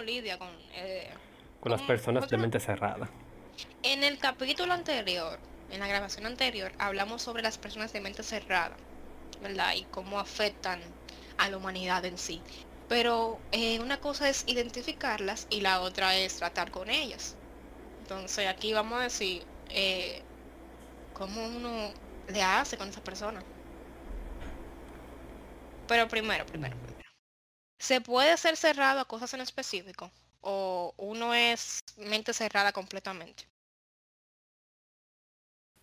uno lidia con... eh, Con las personas de mente cerrada. En el capítulo anterior, en la grabación anterior, hablamos sobre las personas de mente cerrada, ¿verdad? Y cómo afectan a la humanidad en sí. Pero eh, una cosa es identificarlas y la otra es tratar con ellas. Entonces aquí vamos a decir eh, cómo uno le hace con esa persona. Pero primero, primero. ¿Se puede ser cerrado a cosas en específico? ¿O uno es mente cerrada completamente?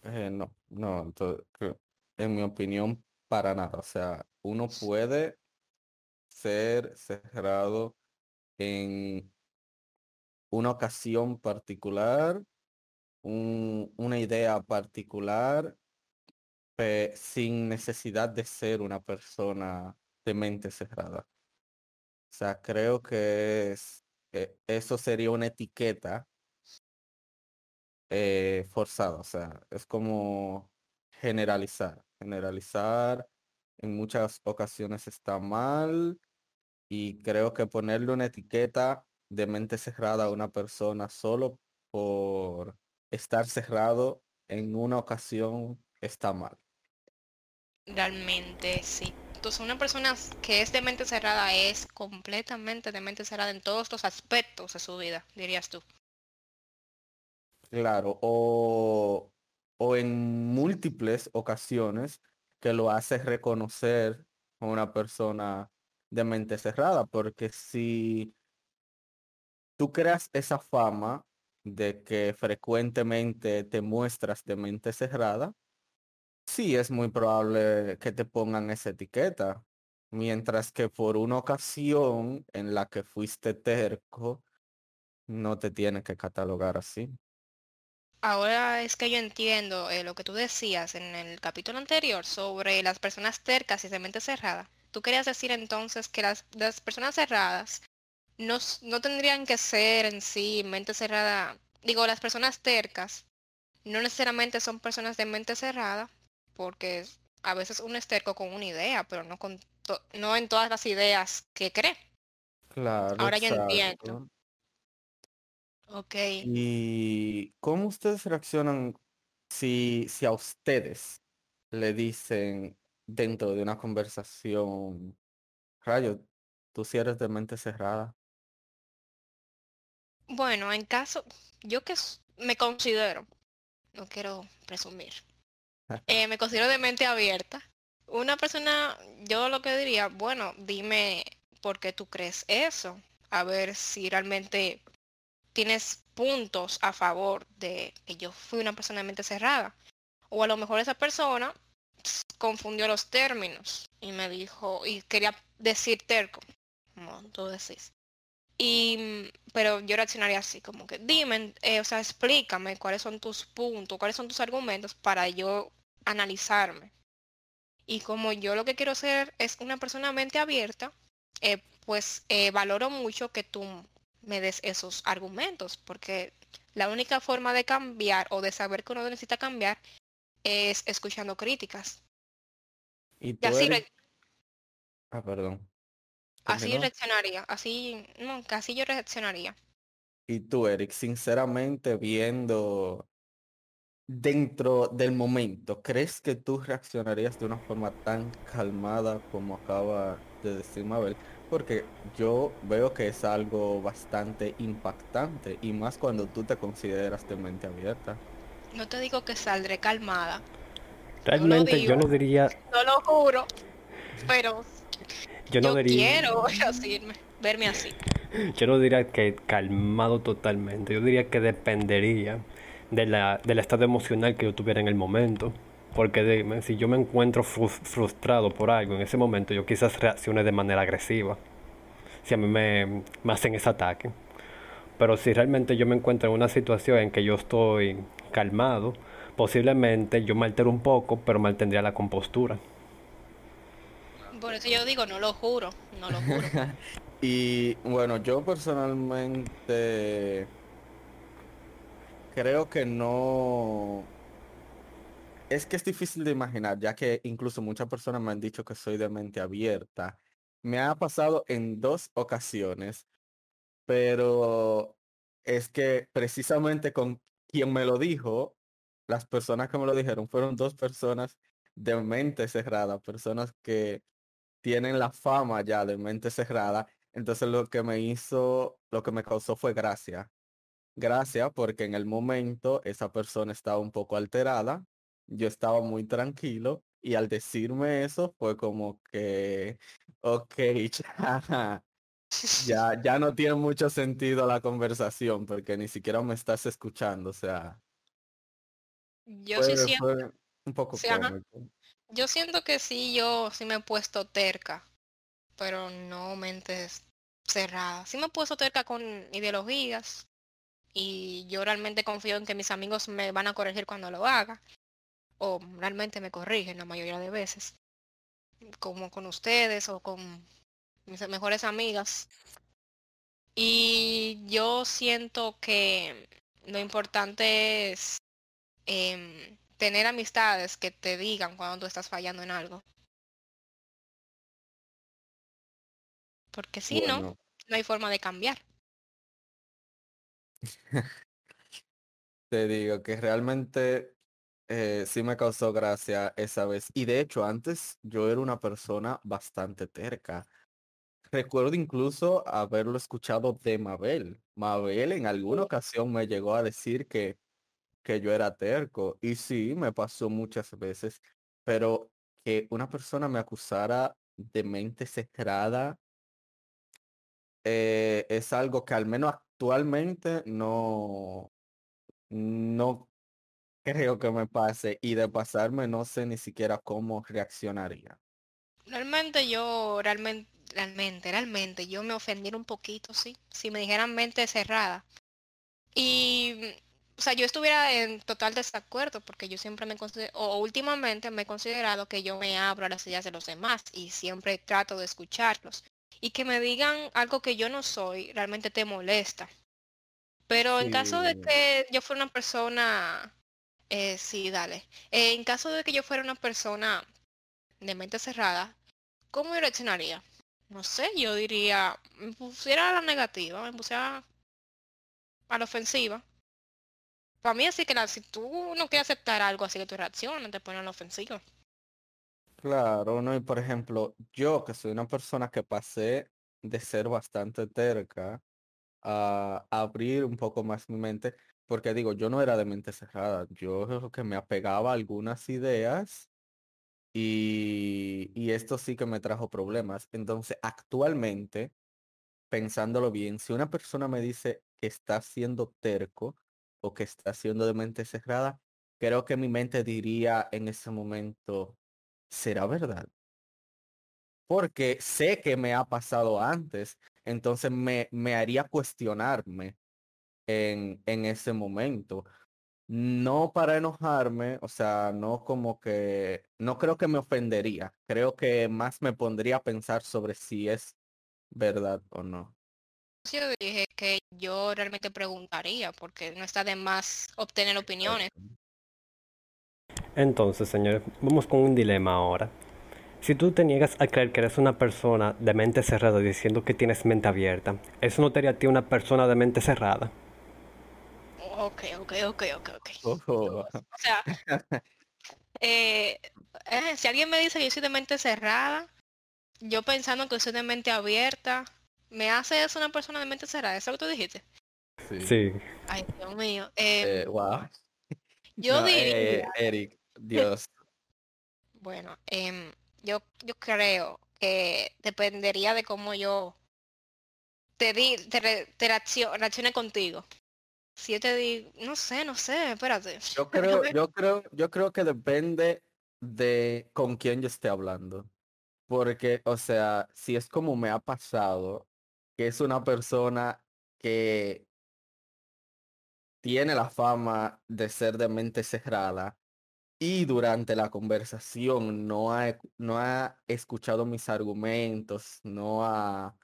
Eh, no, no, entonces, en mi opinión, para nada. O sea, uno puede ser cerrado en una ocasión particular, un- una idea particular, sin necesidad de ser una persona de mente cerrada. O sea, creo que es, eh, eso sería una etiqueta eh, forzada. O sea, es como generalizar. Generalizar en muchas ocasiones está mal y creo que ponerle una etiqueta de mente cerrada a una persona solo por estar cerrado en una ocasión está mal. Realmente sí. Una persona que es de mente cerrada es completamente de mente cerrada en todos los aspectos de su vida, dirías tú. Claro, o, o en múltiples ocasiones que lo hace reconocer a una persona de mente cerrada, porque si tú creas esa fama de que frecuentemente te muestras de mente cerrada, sí es muy probable que te pongan esa etiqueta, mientras que por una ocasión en la que fuiste terco, no te tiene que catalogar así. Ahora es que yo entiendo eh, lo que tú decías en el capítulo anterior sobre las personas tercas y de mente cerrada. Tú querías decir entonces que las, las personas cerradas no, no tendrían que ser en sí mente cerrada. Digo, las personas tercas no necesariamente son personas de mente cerrada, porque a veces uno es terco con una idea, pero no, con no en todas las ideas que cree. Claro, Ahora yo exacto. entiendo. Ok. ¿Y cómo ustedes reaccionan si, si a ustedes le dicen dentro de una conversación, Rayo, tú si eres de mente cerrada? Bueno, en caso, yo que me considero, no quiero presumir, eh, me considero de mente abierta. Una persona, yo lo que diría, bueno, dime por qué tú crees eso, a ver si realmente tienes puntos a favor de que yo fui una persona de mente cerrada. O a lo mejor esa persona confundió los términos y me dijo, y quería decir terco, como tú decís. Y, mm, pero yo reaccionaría así, como que dime, eh, o sea, explícame cuáles son tus puntos, cuáles son tus argumentos para yo analizarme. Y como yo lo que quiero ser es una persona mente abierta, eh, pues eh, valoro mucho que tú me des esos argumentos, porque la única forma de cambiar o de saber que uno necesita cambiar es escuchando críticas. Y Y tú así, eres... re- Ah, perdón. Así Continúa. reaccionaría, así, no, así yo reaccionaría. Y tú, Eric, sinceramente viendo dentro del momento, ¿crees que tú reaccionarías de una forma tan calmada como acaba de decir Mabel? Porque yo veo que es algo bastante impactante y más cuando tú te consideras de mente abierta. No te digo que saldré calmada, Realmente yo digo. no diría, no lo juro, pero yo no yo diría, quiero así, verme así. yo no diría que calmado totalmente. Yo diría que dependería de la, del estado emocional que yo tuviera en el momento. Porque dime, si yo me encuentro frus- frustrado por algo en ese momento, yo quizás reaccione de manera agresiva. Si a mí me, me hacen ese ataque. Pero si realmente yo me encuentro en una situación en que yo estoy calmado, posiblemente yo me altero un poco, pero mantendría la compostura. Por eso yo digo, no lo juro, no lo juro. Y bueno, yo personalmente creo que no... Es que es difícil de imaginar, ya que incluso muchas personas me han dicho que soy de mente abierta. Me ha pasado en dos ocasiones Pero es que precisamente con quien me lo dijo, las personas que me lo dijeron fueron dos personas de mente cerrada, personas que tienen la fama ya de mente cerrada. Entonces lo que me hizo, lo que me causó fue gracia. Gracia porque en el momento esa persona estaba un poco alterada, yo estaba muy tranquilo y al decirme eso fue como que, ok, ya, ya, ya no tiene mucho sentido la conversación porque ni siquiera me estás escuchando, o sea. Yo sí siento. un poco Yo siento que sí, yo sí me he puesto terca, pero no mentes cerradas. Sí me he puesto terca con ideologías y yo realmente confío en que mis amigos me van a corregir cuando lo haga o realmente me corrigen la mayoría de veces, como con ustedes o con mis mejores amigas. Y yo siento que lo importante es em, tener amistades que te digan cuando tú estás fallando en algo. Porque si no, no hay forma de cambiar. te digo que realmente eh, sí me causó gracia esa vez. Y de hecho, antes yo era una persona bastante terca. Recuerdo incluso haberlo escuchado de Mabel. Mabel en alguna ocasión me llegó a decir que, que yo era terco. Y sí, me pasó muchas veces. Pero que una persona me acusara de mente cerrada eh, es algo que al menos actualmente no, no creo que me pase y de pasarme no sé ni siquiera cómo reaccionaría. Realmente yo, realmente, realmente, realmente, yo me ofendiera un poquito, sí, si me dijeran mente cerrada. Y, o sea, yo estuviera en total desacuerdo porque yo siempre me considero, o últimamente me he considerado que yo me abro a las ideas de los demás y siempre trato de escucharlos. Y que me digan algo que yo no soy, realmente te molesta. Pero en caso de que yo fuera una persona eh, sí, dale. Eh, en caso de que yo fuera una persona de mente cerrada, ¿cómo yo reaccionaría? No sé, yo diría, me pusiera a la negativa, me pusiera a la ofensiva. Para mí así que si tú no quieres aceptar algo así que tu reacción, te pones a la ofensiva. Claro, no, y por ejemplo, yo que soy una persona que pasé de ser bastante terca a abrir un poco más mi mente, porque digo, yo no era de mente cerrada, yo que me apegaba a algunas ideas y, y esto sí que me trajo problemas. Entonces, actualmente, pensándolo bien, si una persona me dice que está siendo terco que está siendo de mente cerrada, creo que mi mente diría en ese momento, ¿será verdad? Porque sé que me ha pasado antes, entonces me, me haría cuestionarme en, en ese momento. No para enojarme, o sea, no como que, no creo que me ofendería, creo que más me pondría a pensar sobre si es verdad o no. Yo dije que yo realmente preguntaría, porque no está de más obtener opiniones. Entonces, señores, vamos con un dilema ahora. Si tú te niegas a creer que eres una persona de mente cerrada diciendo que tienes mente abierta, ¿eso no te haría a ti una persona de mente cerrada? Ok, ok, ok, ok, ok. O sea, eh, eh, si alguien me dice que yo soy de mente cerrada, yo pensando que soy de mente abierta, ¿me hace eso una persona de mente cerrada? ¿Eso es lo que tú dijiste? Sí. Ay, Dios mío. Eh, wow. Yo diría... Eric, Dios. Bueno, em, yo, yo creo que dependería de cómo yo te di, te, te reaccione contigo. Si yo te digo, no sé, no sé, espérate. Yo creo, yo creo, yo creo que depende de con quién yo esté hablando. Porque, o sea, si es como me ha pasado, que es una persona que tiene la fama de ser de mente cerrada y durante la conversación no ha, no ha escuchado mis argumentos, no ha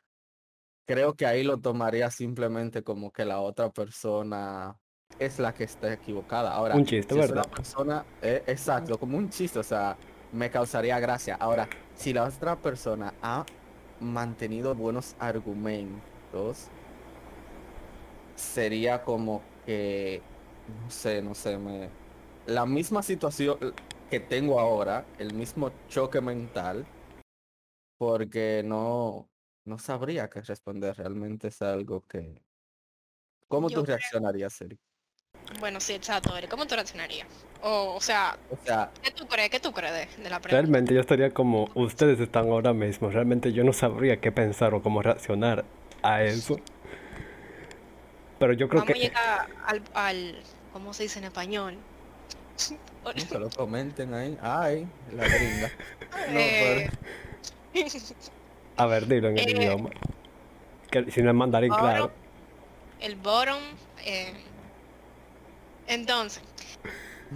creo que ahí lo tomaría simplemente como que la otra persona es la que está equivocada. Ahora, un chiste, ¿verdad? persona, eh, exacto, como un chiste, o sea, me causaría gracia. Ahora, si la otra persona ha mantenido buenos argumentos, sería como que, no sé, no sé, me, la misma situación que tengo ahora, el mismo choque mental, porque no, no sabría qué responder. Realmente es algo que... ¿Cómo Yo tú reaccionarías, Eric? Bueno, sí, exacto. ¿Cómo tú reaccionarías? O, o sea, O sea, ¿qué tú crees? ¿Qué tú crees de, de la pregunta? Realmente yo estaría como ustedes están ahora mismo. Realmente yo no sabría qué pensar o cómo reaccionar a eso. Pero yo creo Vamos a que llegar al, al, ¿cómo se dice en español? no se lo comenten ahí. Ay, la gringa. No, Eh, A ver, dilo en el Eh, idioma. Que si no es mandarín, bottom, claro. el bottom. eh, entonces,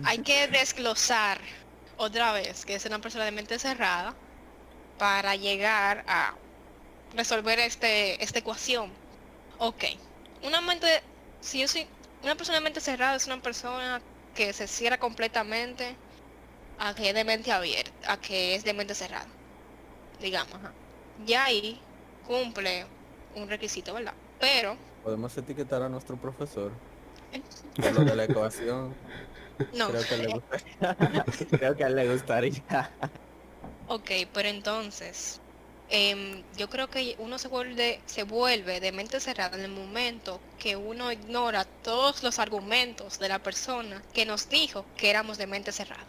hay que desglosar otra vez que es una persona de mente cerrada para llegar a resolver este, esta ecuación. Ok, una mente, si yo soy una persona de mente cerrada es una persona que se cierra completamente a que es de mente abierta, a que es de mente cerrada, digamos. Ya ahí cumple un requisito, ¿verdad? Pero podemos etiquetar a nuestro profesor. Por lo de la ecuación. no. Creo que le gustaría. Creo que a él le gustaría. Ok, pero entonces, em, yo creo que uno se vuelve, se vuelve de mente cerrada en el momento que uno ignora todos los argumentos de la persona que nos dijo que éramos de mente cerrada.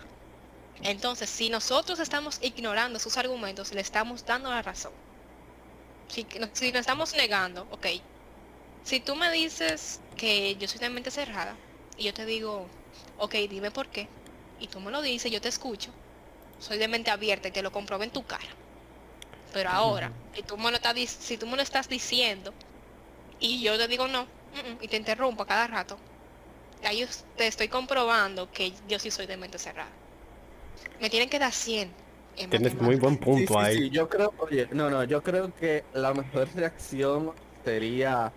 Entonces, si nosotros estamos ignorando sus argumentos, le estamos dando la razón. Si, si nos estamos negando, ok, si tú me dices que yo soy de mente cerrada y yo te digo, ok, dime por qué, y tú me lo dices, yo te escucho, soy de mente abierta y te lo comprobé en tu cara. Pero ahora, si tú me lo estás, si tú me lo estás diciendo y yo te digo no, y te interrumpo a cada rato, ahí te estoy comprobando que yo sí soy de mente cerrada. Me tienen que dar 100. en Tienes muy buen Sí, punto sí, ahí. sí, yo creo, oye, no, no, yo creo que la mejor reacción sería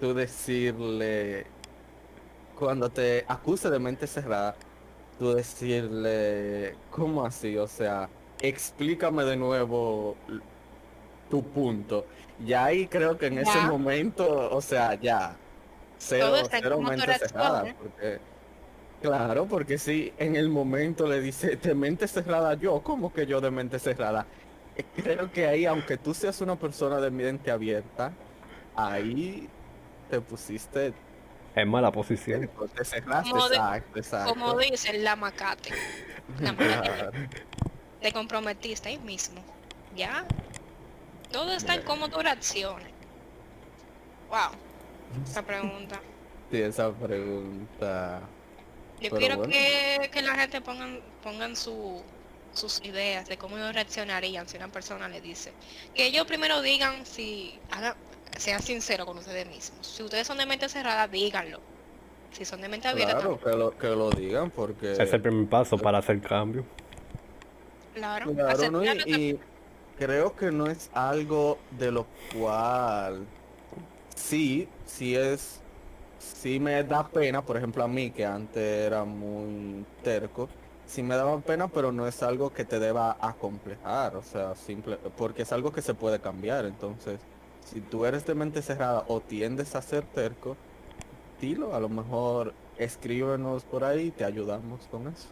tú decirle, cuando te acuse de mente cerrada, tú decirle, ¿cómo así? O sea, explícame de nuevo tu punto. Y ahí creo que en ese momento, o sea, ya, cero, cero mente cerrada, porque, claro, porque si en el momento le dice, de mente cerrada yo, ¿cómo que yo de mente cerrada? Eh, Creo que ahí, aunque tú seas una persona de mente abierta, ahí te pusiste, Es mala posición. te cerraste, Como de- exacto, exacto. Como dicen, la macate. La macate. Claro. Te comprometiste ahí mismo. ¿Ya? Todo está en cómo tú reacciones. Wow. Esa pregunta. Sí, esa pregunta. Yo Pero quiero bueno. que, que la gente pongan, pongan su, sus ideas de cómo ellos reaccionarían si una persona le dice. Que ellos primero digan si hagan, sean sinceros con ustedes mismos. Si ustedes son de mente cerrada, díganlo. Si son de mente abierta, Claro, que lo, que lo digan porque... Es el primer paso para hacer cambio. claro. Claro, ¿no? Y, y creo que no es algo de lo cual sí, sí es, sí me da pena, por ejemplo a mí que antes era muy terco, sí me daba pena, pero no es algo que te deba acomplejar, o sea, simple, porque es algo que se puede cambiar, entonces, si tú eres de mente cerrada o tiendes a ser terco, dilo, a lo mejor escríbenos por ahí y te ayudamos con eso.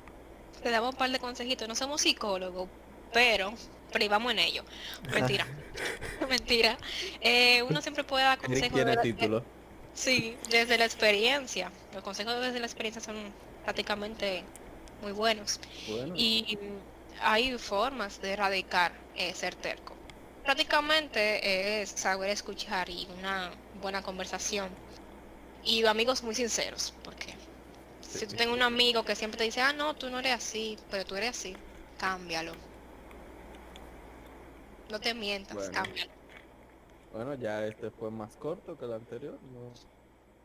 Te damos un par de consejitos. No somos psicólogos, pero privamos en ello. Mentira. Mentira. Eh, uno siempre puede dar consejos. tiene de- título. Sí, desde la experiencia. Los consejos desde la experiencia son prácticamente muy buenos. Bueno. Y hay formas de erradicar eh, ser terco. Prácticamente es saber escuchar y una buena conversación. Y amigos muy sinceros, porque si tú tienes un amigo que siempre te dice, ah, no, tú no eres así, pero tú eres así, cámbialo. No te mientas, Bueno. cámbialo. Bueno, ya este fue más corto que el anterior. No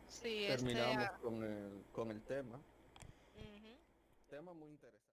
Sí, este, terminamos ah, con el con el tema. Tema muy interesante.